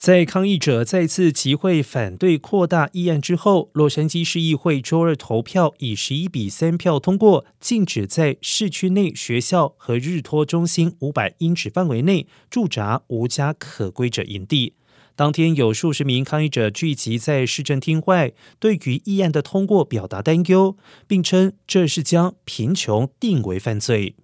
在抗议者再次集会反对扩大议案之后洛杉矶市议会周二投票以十一比三票通过禁止在市区内学校和日托中心五百英尺范围内驻扎无家可归者营地。当天有数十名抗议者聚集在市政厅外对于议案的通过表达担忧并称这是将贫穷定为犯罪。